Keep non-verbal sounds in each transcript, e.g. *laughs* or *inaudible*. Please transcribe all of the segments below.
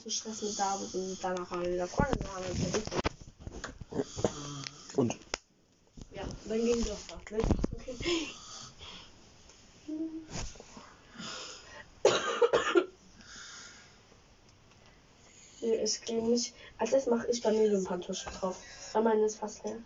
zu Stress mit der und danach haben wir wieder Freunde und Und? Ja, dann ging das doch, ne? *coughs* nee, es ging nicht. Als erstes mache ich bei Vanille und Pantusche drauf. Bei meinen ist fast leer.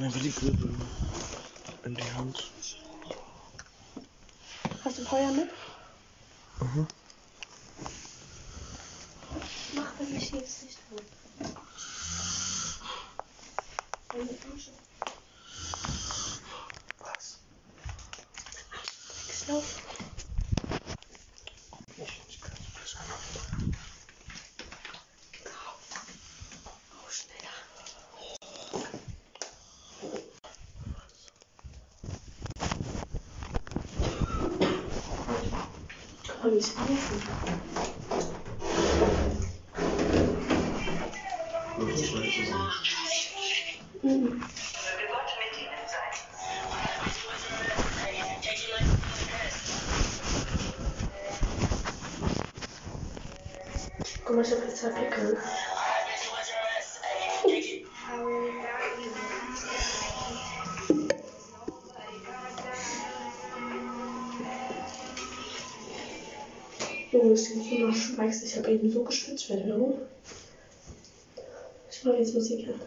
mir Willi-Grippe in die Hand. Hast du Feuer mit? Mhm. Junge, es gibt nur noch Spikes. Ich habe eben so geschwitzt für den Hunger. Ich mache jetzt Musik an.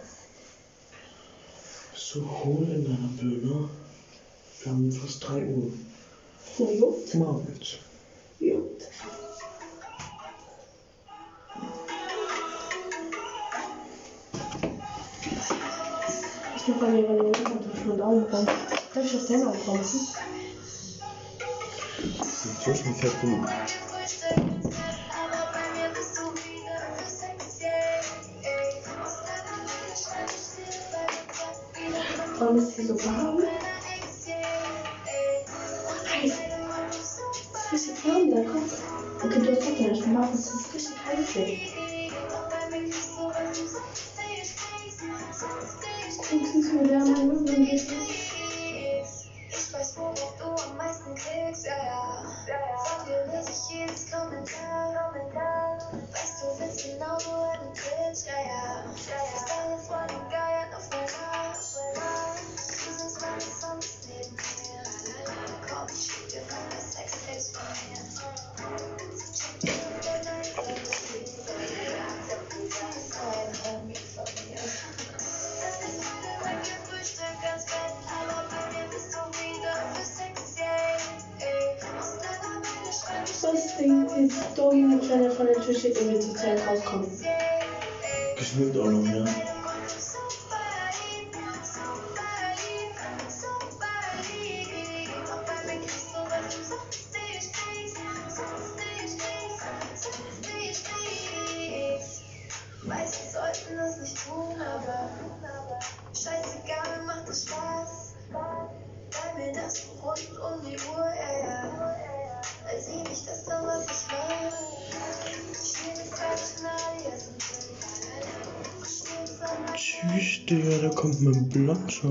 Bist du hohl in deiner Birne? Wir haben fast 3 Uhr. Juckt? Morgens. Juckt. Ich mache bei mir meine Mutter durch meinen Augenbrauen. Darf ich auf deine Augenbrauen? Inzwischen fährt du. Onu siz uçağın. Слушай, правда, как это вот так я мама слышит, хорошо. Как ты смотрела, мы будем есть Tür steht, wenn wir zur Zeit rauskommen. Bestimmt auch noch, ja.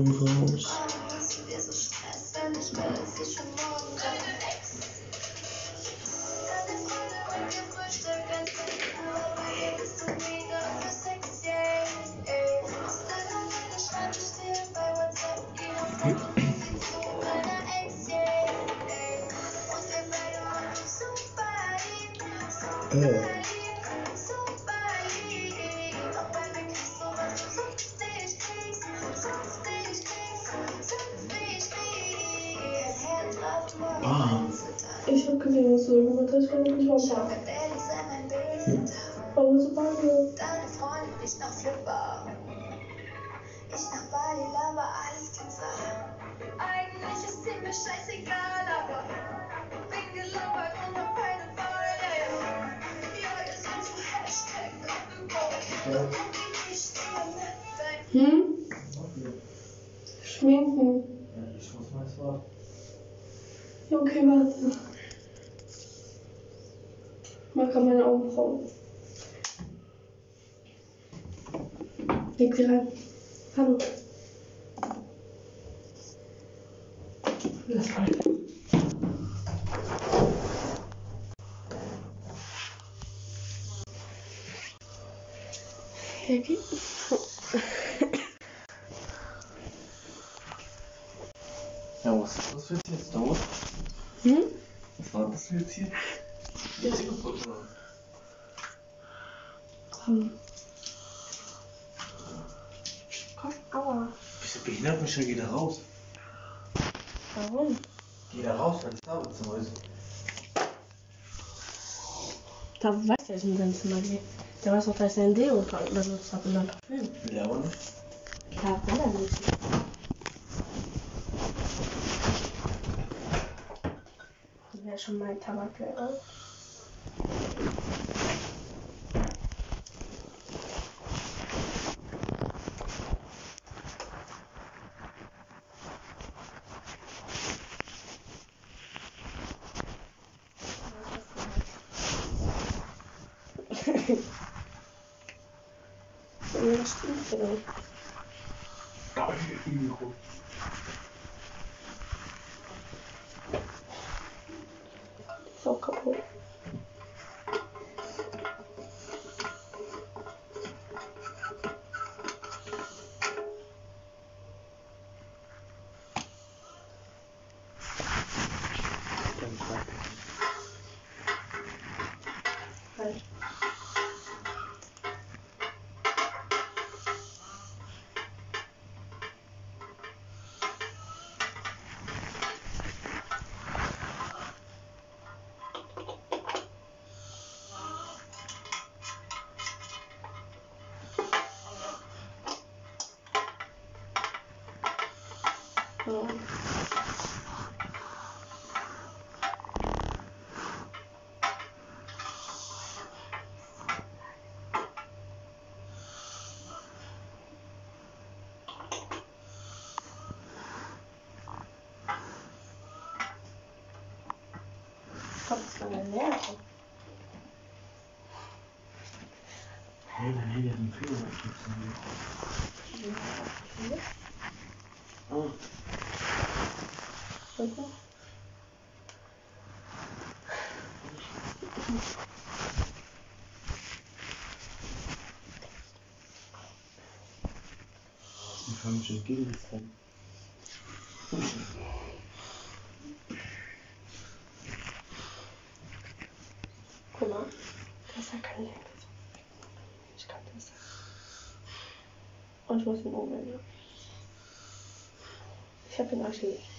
vamos. Leg sie rein. Hallo. Lass mal. Hey, Ja, was ist das jetzt jetzt da? hm? Was war das jetzt hier? Ja. Sie kaputt gemacht. Komm. Komm, aua. Bist Michel? Geh da raus. Warum? Geh da raus, wenn es Arbeitszimmer ist. Da weiß er, dass ich in sein Zimmer gehe. Der weiß auch, dass er ein Deo benutzt hat und dann Parfüm. Will er aber nicht. Klar, will er nicht. Wäre schon mein Tabak wäre. Ja, das stimmt es von der Lehrerin? Hey, dein Handy hat einen Fehler. Ah, Bitte? die fangen mich entgegen an. Guck mal, das ist ja kein Lenker. Ich kann das. Und ich muss ihn umwenden. Ich hab den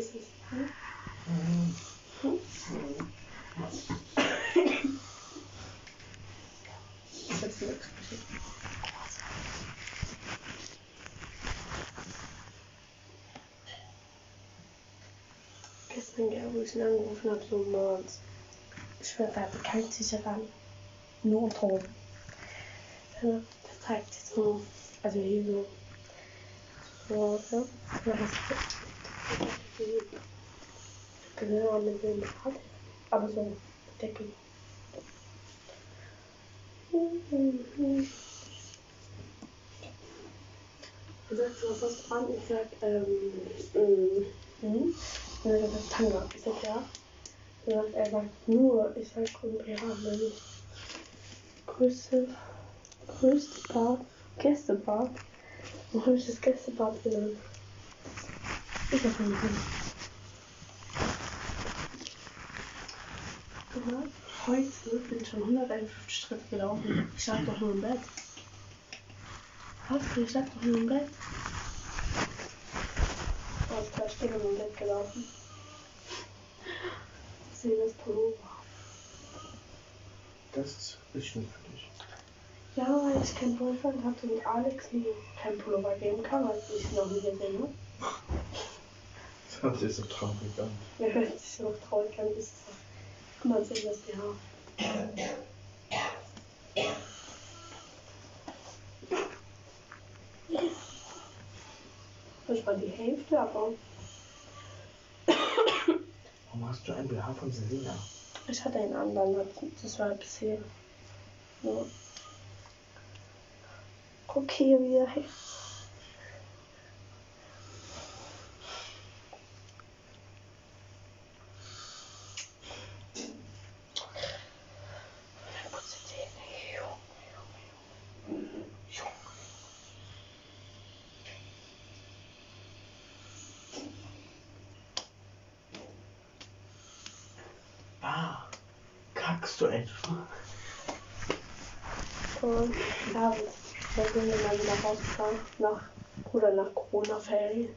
Ist es. Hm? Ich hab's. Gestern, wo ich angerufen habe, so morgens. Ich schwöre, er bekeilt sich ja an. Nur und. Ja, Das zeigt sich so. Also hier so. So, ja. Ja, das Genau, mit dem Rad. Aber so Deckel. Du sagst, was hast du an? Ich sag, ähm, ähm, hm? Und er sagt, Tanga. Ich sag, ja. Er sagt, er sagt nur, ich sag, und ja, wenn nicht. größte, größte Bar, Gästebar. Wo habe ich das Gästebad genannt? Ich habe nicht gehört, heute bin ich schon 151 Schritte gelaufen. Ich lag doch nur im Bett. Was? ich lag doch nur im Bett. Alles klar, ich bin nur im Bett gelaufen. Ich sehe das Pullover. Das ist bestimmt für dich. Ja, weil ich keinen Boyfriend hatte und Alex mir kein Pullover geben kann, weil ich ihn noch nie gesehen habe. Das hört sich so traurig an. Ja, hört sich so traurig an, ist das. 1,10 das pH. Das war die Hälfte, aber. Warum hast du ein BH von Selina? Ich hatte einen anderen, das war bisher. Ja. Okay, wieder Hälfte. Mal wieder rausgefahren. Nach, oder nach Corona-Ferien.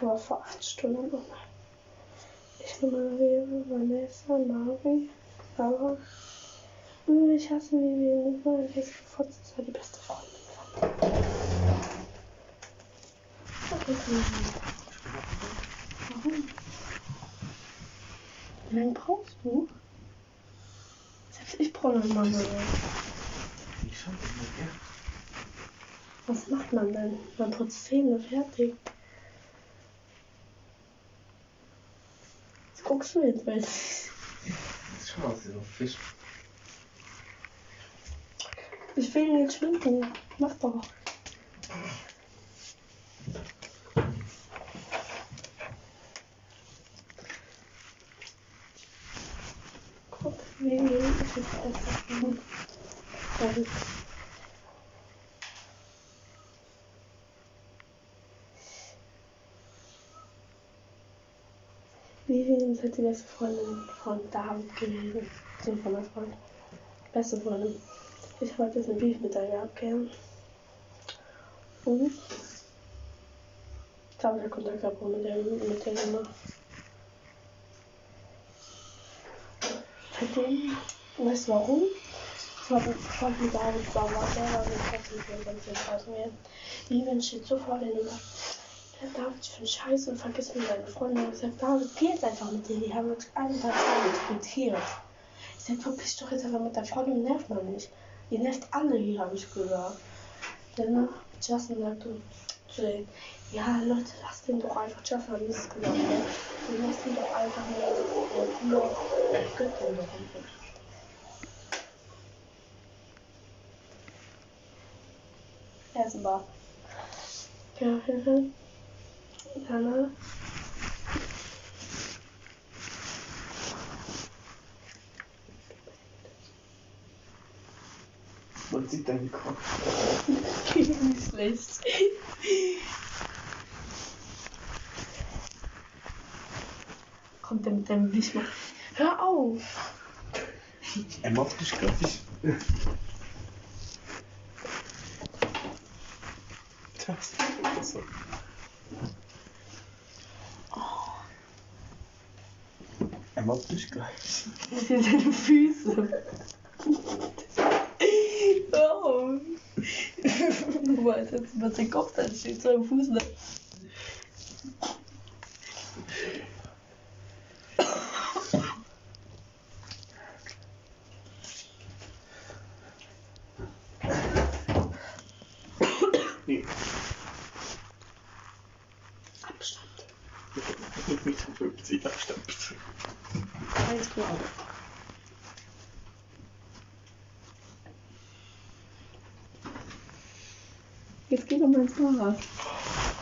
Aber vor acht Stunden. Und ich und Maria, Vanessa, Mari, Sarah. Und ich hasse Vivian. Weil ich gefotzt das war die beste Freundin. Warum? Wie lange brauchst du? Selbst ich brauche noch mal so. Ich schon immer gern. Was macht man denn? Man putzt Zähne, fertig. Was guckst du jetzt, weil aus wie so ein Fisch. ich will ihn jetzt schminken. Mach doch. Guck, wie ist das ist halt die beste Freundin von David gewesen. So von der Freund. Beste Freundin. Ich habe halt jetzt ein Beef mit der gehabt, gell? Und ich habe ja Kontakt gehabt mit der, mit der immer. Seitdem, weißt du warum? Ich war mit David war der war mit trotzdem für ganz viel aus mir. Vivian steht so vor der Der David, ich finde scheiße und vergiss mir deine Freunde. Ich sag, David, geh jetzt einfach mit dir. Die haben wirklich einen Tag lang diskutiert. Ich sag, verpiss doch jetzt einfach mit der Freundin, nervt man nicht. Ihr nervt alle hier, habe ich gesagt. Danach, Justin sagte zu denen, ja Leute, lasst den doch einfach, Justin hat nichts gesagt, ne? Und lasst ihn doch einfach nur, nur, gönnt den doch einfach. Erstmal. Ja, ja, ja. Danach. Man sieht deinen Kopf. Nicht schlecht. Kommt der mit deinem Wischmann? Hör auf! Er mobbt dich, glaub ich. Das ist so. Dich gleich. Das sind deine Füße. Mal, als jetzt über den Kopf, dann steht so ein Fuß da. Nee. Abstand. 1,50 Meter Abstand bitte. Alles klar. Jetzt geh doch mal ins Fahrrad.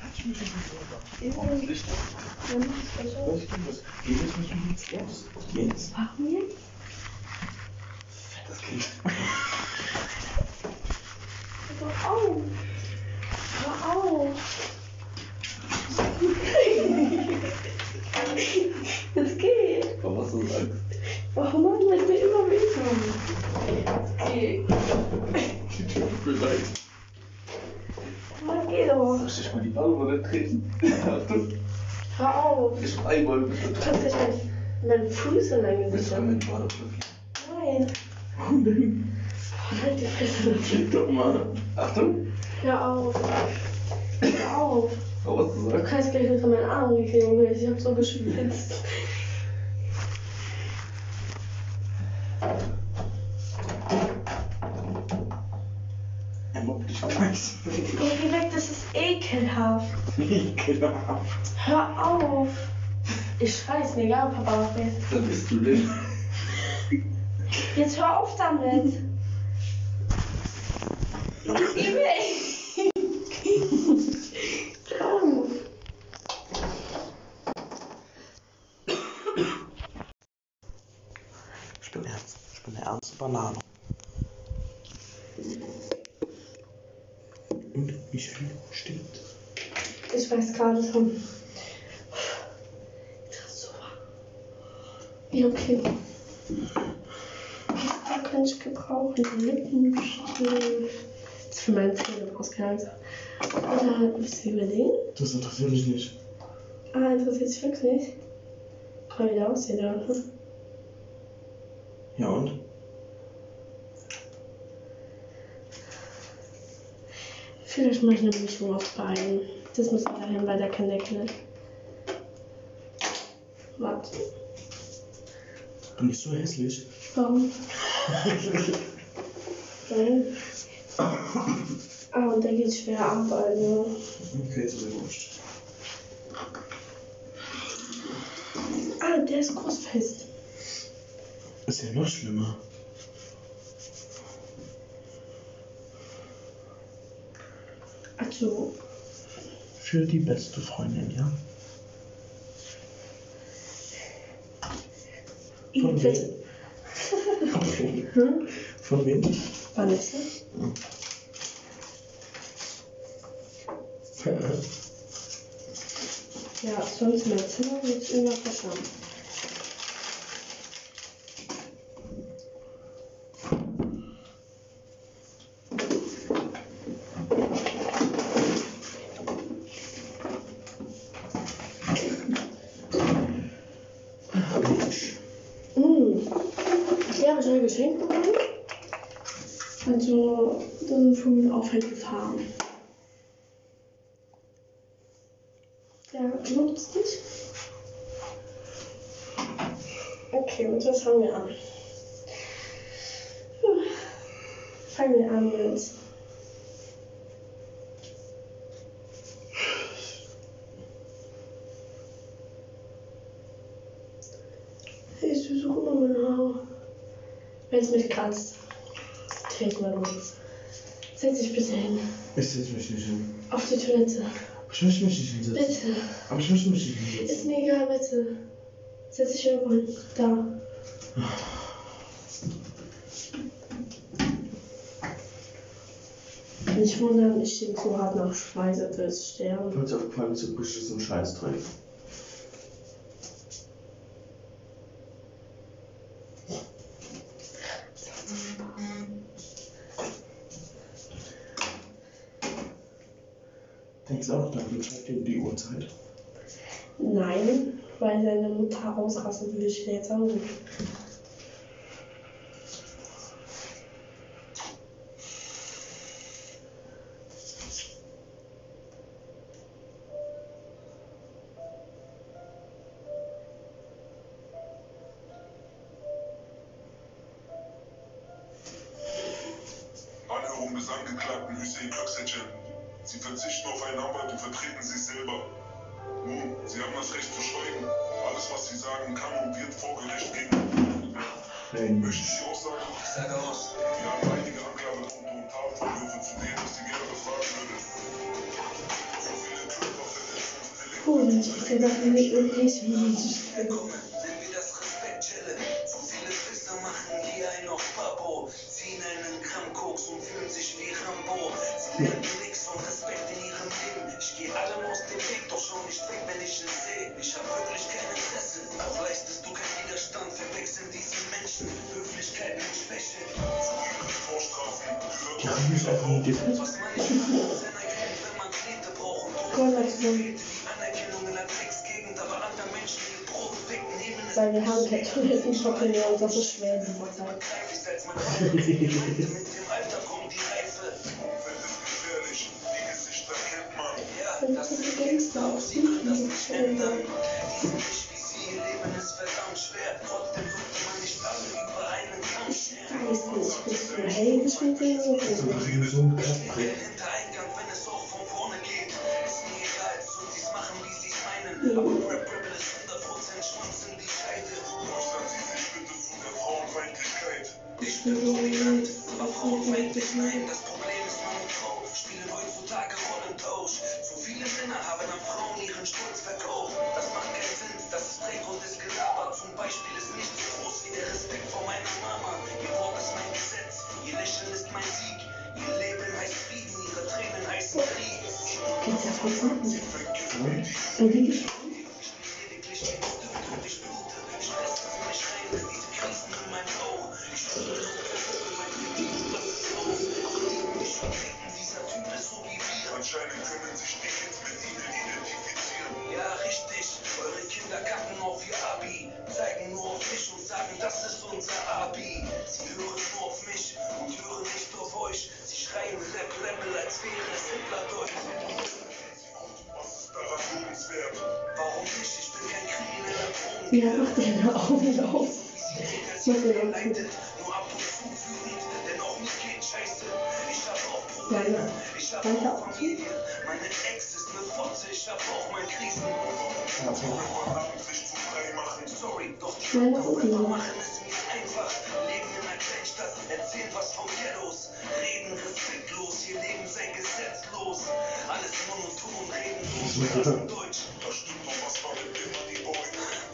Quatsch. Licht. Dann mach ich besser. Was geht das? Geht das nicht um nichts los? Jetzt. Warum jetzt? Fettes Kind. Hör auf! Hör auf! Das geht! Aber was ist Angst? Warum machen wir mir immer wehtun? Das geht. Tut mir leid. Mann, geh doch. Soll ich mal die Badewanne treten? Achtung. Hör auf. Ich einmal bitte. Du kannst nicht mit meinen Füßen in dein Gesicht du haben. Badewanne? Nein. Warum denn? Halt die Fresse. Schick doch mal. Achtung. Hör auf. Hör auf. Aber was du Du sagst? kannst gleich unter meinen Arm kriegen, Junge. Ich hab so geschwitzt. Ekelhaft. *laughs* Ekelhaft. Hör auf. Ich schreis mir egal, Papa jetzt. Wer bist du denn? Jetzt hör auf damit. Geh weg. Hör auf. Ich bin ernst. Ich bin eine ernste Banane. Und wie viel stimmt? Ich weiß gerade schon. Das. Ja, okay. Da kann ich gebrauchen. Die Lippenstift. Das ist für meine Zähne ausgehalten. Oder halt ein bisschen überlegen. Das interessiert mich nicht. Ah, interessiert sich wirklich. Mal wieder aussehen. Hm. Ja und? Vielleicht mache ich eine Mischung aus beiden. Das muss dahin, weil der kann Deckel. Warte. Bin ich so hässlich? Warum? Nein. *laughs* Ah, und der geht schwer ab, also. Okay, ist aber wurscht. Ah, der ist großfest. Ist ja noch schlimmer. Also, Für die beste Freundin, ja? *laughs* Von wem? Hm? Von wem? Vanessa? Ja, sonst mein Zimmer wird immer besser. Mensch. Mm. Ja, habe ich ein Geschenk bekommen. Also, das sind von auffällige Farben. Ja, nutzt dich. Okay, und was fangen wir an? Puh. Fangen wir an mit. Ich suche immer meine Haare. Wenn es mich kratzt, trägt man nichts. Setz dich bitte hin. Ich setze mich nicht hin. Auf die Toilette. Ich möchte mich nicht hinsetzen. Bitte. Aber ich möchte mich nicht hinsetzen. Ist mir egal, bitte. Setz dich irgendwo hin. Da. Nicht wundern, ich stehe so hart nach Schweiße fürs Sterben. Falls aufgefallen ist, so bricht so ein Scheißdreck. Dann schreibt um die Uhrzeit? Nein, weil seine Mutter ausrasten würde, ich jetzt anrufen. Ich sage aus. Wir haben mit dem Alter kommt die Reife. Umfeld ist gefährlich, die Gesichter kennt man. Ja, das sind Gangster, sie können das nicht ändern. Die sind nicht wie sie, ihr Leben ist verdammt schwer. Trotzdem sollte man nicht alle über einen scheren. Weiß nicht, bist du hell gespielt oder so? So ein krass Den Hintereingang, wenn es auch von vorne geht. Ist mir egal, so sie's machen, wie sie's meinen. Aber Rap Rebel ist 100% Schwanz in die Scheide. Ich bin dominant, aber frauenfeindlich nein. Das Ich hab auch Probleme, Ja, ich hab Danke auch. Meine Ex ist ne Fotze, ich hab auch mein Krisen. Frei machen. Sorry, doch die machen es Erzählen was von Ghettos. Reden respektlos, ihr Leben sei gesetzlos. Alles monoton, reden nur Deutsch. Da stimmt doch was mit dem Moneyboy.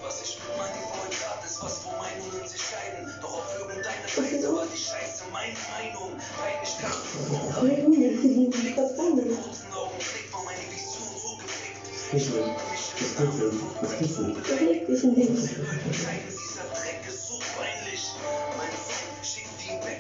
Was ich mit Moneyboy tat, ist was, wo Meinungen sich scheiden. Doch auf irgendeine Weise war die Scheiße meine Meinung. Peinlichkeit Junge, die sind das Auge. kurzen Augenblick war meine Vision so gefickt. Kitzel. Das Kitzel. Das Kitzel. Beweg dich nicht. Zeigen, dieser Dreck ist so peinlich. Mein Song schickt ihn weg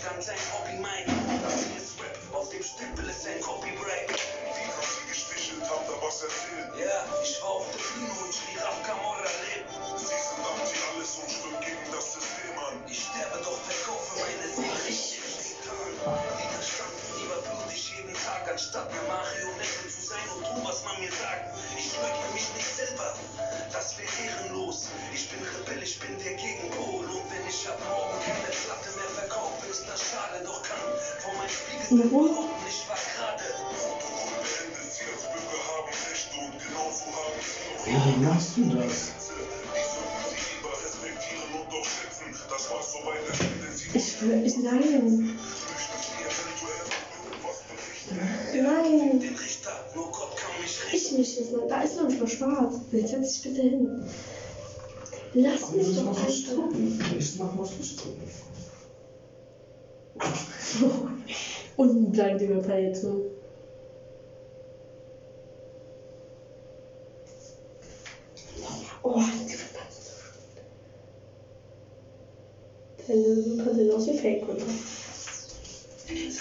an sein Hobby Mike. Das hier ist Rap, auf dem Stempel ist ein Copyright. Wie sie gestichelt, haben da was erzählt. Ja, ich war auf der Bühne und schrie Raf Camorra lebt. Sie sind anti alles und schwimmen gegen das System an. Ich sterbe, doch verkaufe meine Seele. Ich bin getan. Widerstand, lieber blut ich jeden Tag, anstatt eine Marionette zu sein und tu, was man mir sagt. Ich leugne mich nicht selber, das wäre ehrenlos. Ich bin Rebell, ich bin der Gegenpol. Und wenn ich ab morgen keine Platte ist schade. Doch kann vor meinem Spiegel Warum? behaupten, ich war gerade. Warum machst du das? Ich will, ich, nein, nein. Ich mich jetzt mal. Da ist noch nicht mal schwarz. Jetzt setz dich bitte hin. Lass mich doch einfach. gucken. Ich mach was gucken. Die Pailletten. Oh, die verpasst. Deine super sehen aus wie Fake-Kunden. Minus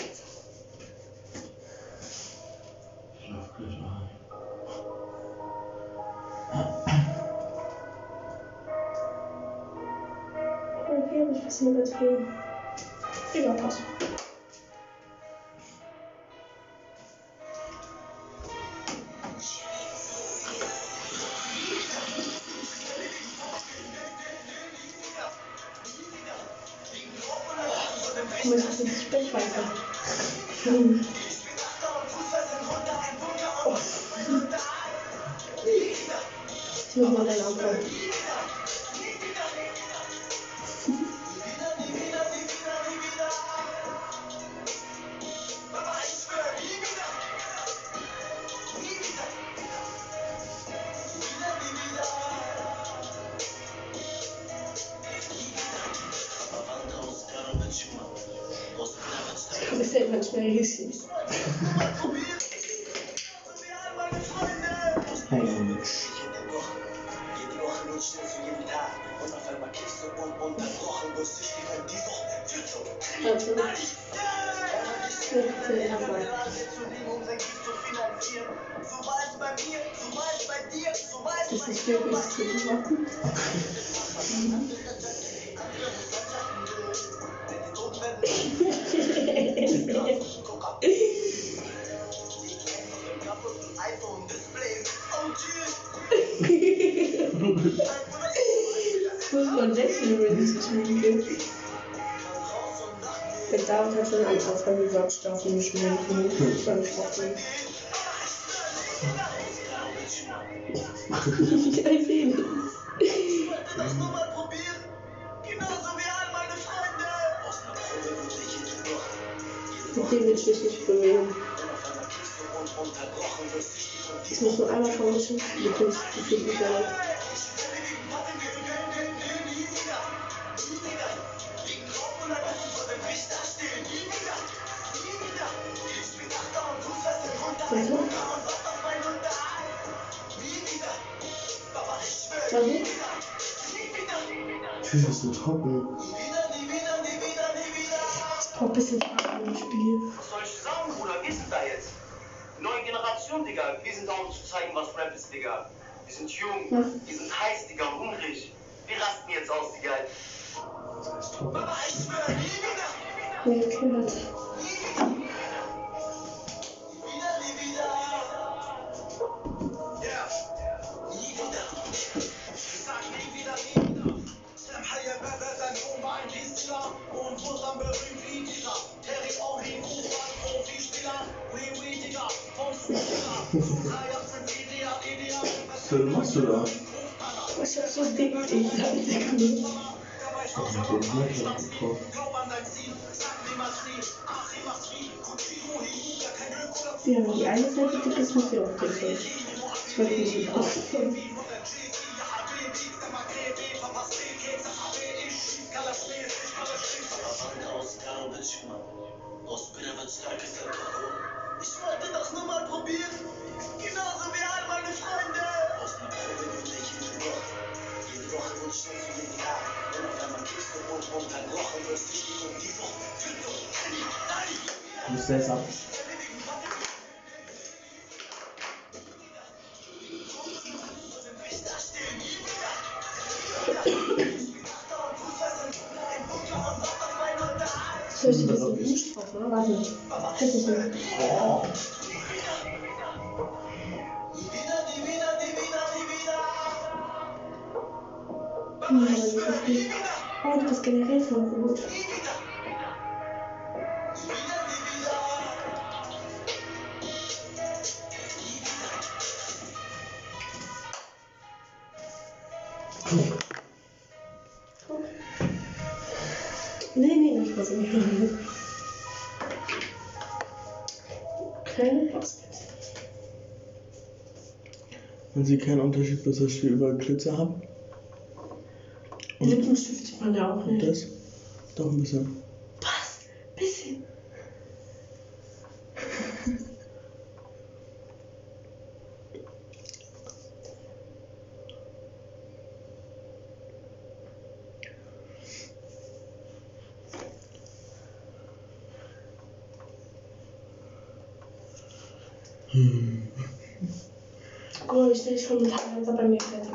Das ist manchmal richtig. Ein Mensch. Muss man ich es schminke. Der David hat schon am Anfang gesagt, ich darf nicht schminken. Ich war nicht offen. Ich weiß eh nicht. Mit dem will ich mich nicht bewegen. Ich muss nur einmal vermischen, du kannst die Füße nicht mehr. Warte. Warte. Tschüss, ist so trocken. Ich brauch ein im Spiel. Was soll ich sagen, Bruder? Wir sind da jetzt. Neue Generation, Digga. Wir sind da, um zu zeigen, was Rap ist, Digga. Wir sind jung, Ja. wir sind heiß, Digga, hungrig. Wir rasten jetzt aus, Digga. Ist trocken. Nee, okay, Was machst du da? Ich hab so dick, ich hab dick gemacht. Ich hab Handwerk gekauft. Ja, die eine Seite dick ist, muss sie auch dick sein. Ich wollte nicht gekauft. Ich wollte das nur mal probieren. Genauso wie all meine Freunde. You said something. Ich dir das nicht? Warte. Das ist Aber das ist nicht. Oh, du bist generell voll gut. Nee, nee, nicht was ich Kleine Post. Man sieht keinen Unterschied, bis ich hier überall Glitzer habe. Lippenstift sieht man ja auch Und nicht. das? Doch ein bisschen. Was? Bisschen. Oh, ich sehe schon mit Highlighter bei mir fertig.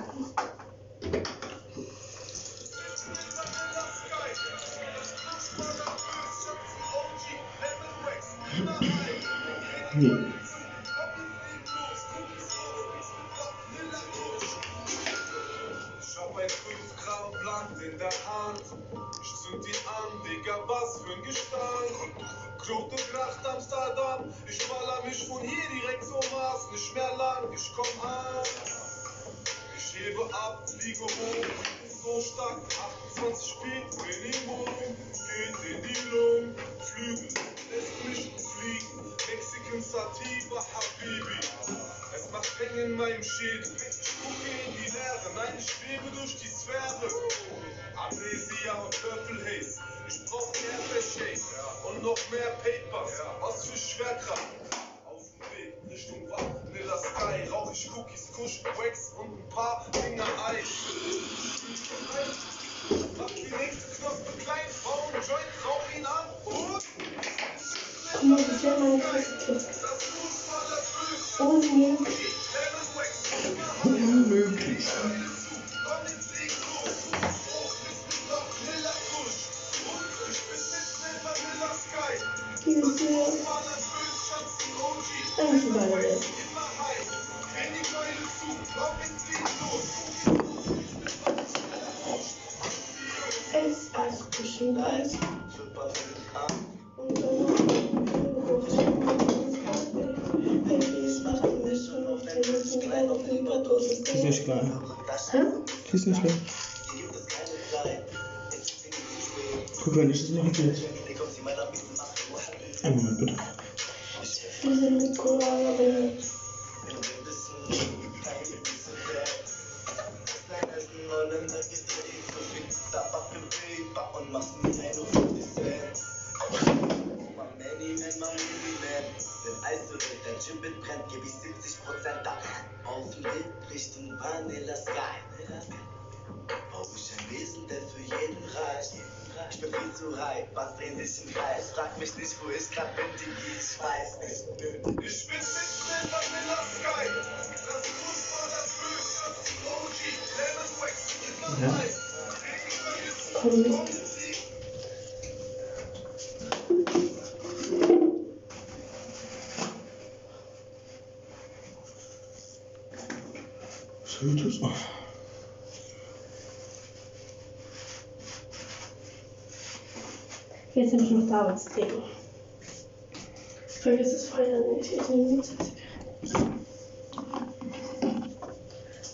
Nee. Guck mal, wie sehr meine Fresse tut. das Fußballer dem Weg Richtung Vanilla Sky. Brauch ich ein Wesen, der für jeden reicht. Ich bin viel zu hype, was dreht sich im Kreis? Frag mich nicht, wo ich grad bin, Digi, ich weiß nicht. Ich bin mitten in Vanilla Sky. Das Fußballer Füß, Schatz, ein OG. Lemon Wax, immer Ja. heiß. Dreh die Keule zu, Komm mit. komm ins Lied. So wird es. Jetzt nehme ich noch Arbeitsleben. Vergiss es vorher nicht. Ich nehme nichts als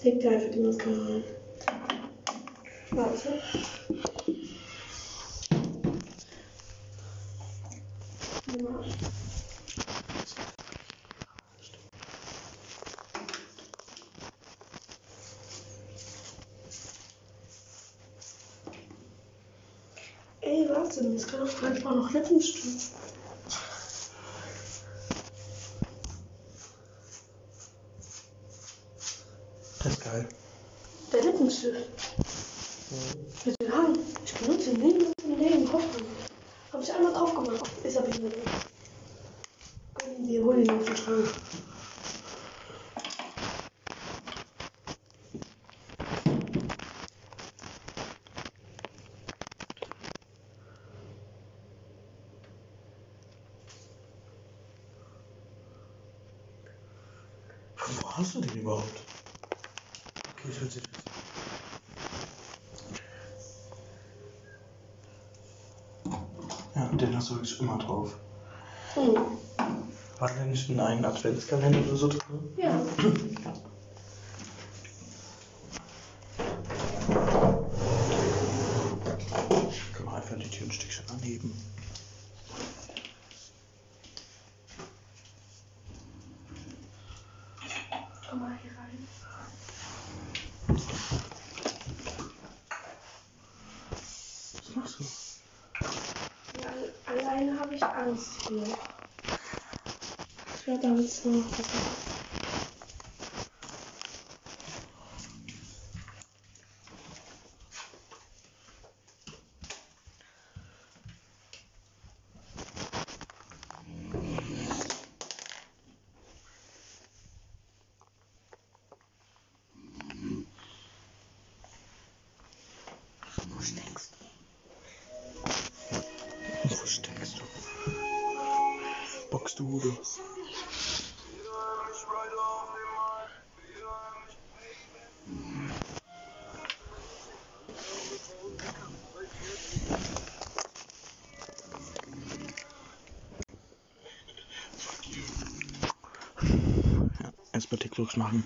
Leg dir einfach die Maske rein. Warte. Nimm Ey, warte, es kann doch manchmal noch Lippenstift. Das ist geil. Der Lippenstift. Mit dem Hang. Ich benutze ihn nie im Leben. Hoffnung. Habe ich einmal drauf gemacht. Ist aber nicht mehr drin. Hol ihn dir, hol ihn aus dem Schrank. Von wo hast du den überhaupt? Okay, ich hört sich das. Ja, wirklich immer drauf. Hm. War da nicht in einen Adventskalender oder so drin? Ja. Können wir einfach die Tür ein Stückchen anheben. Komm mal hier rein. Was machst du? Ja, alleine habe ich Angst hier. Machen.